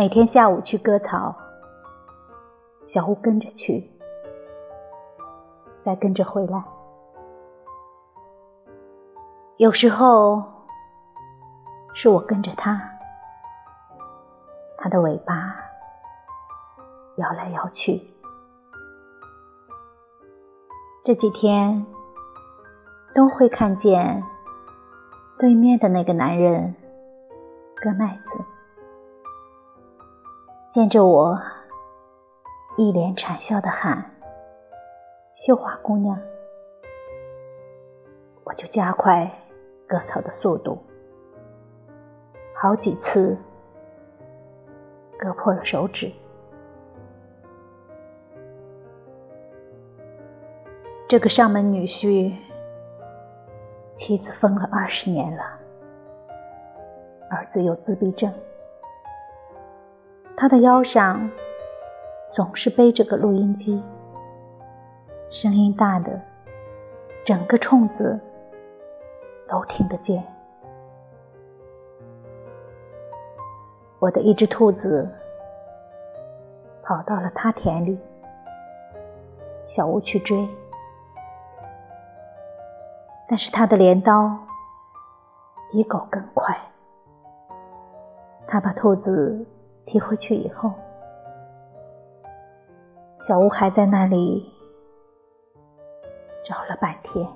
每天下午去割草，小乌跟着去，再跟着回来。有时候是我跟着它，它的尾巴摇来摇去。这几天都会看见对面的那个男人割麦子。见着我，一脸谄笑的喊：“绣花姑娘！”我就加快割草的速度，好几次割破了手指。这个上门女婿，妻子疯了二十年了，儿子有自闭症。他的腰上总是背着个录音机，声音大的，整个冲子都听得见。我的一只兔子跑到了他田里，小乌去追，但是他的镰刀比狗更快，他把兔子。提回去以后，小吴还在那里找了半天。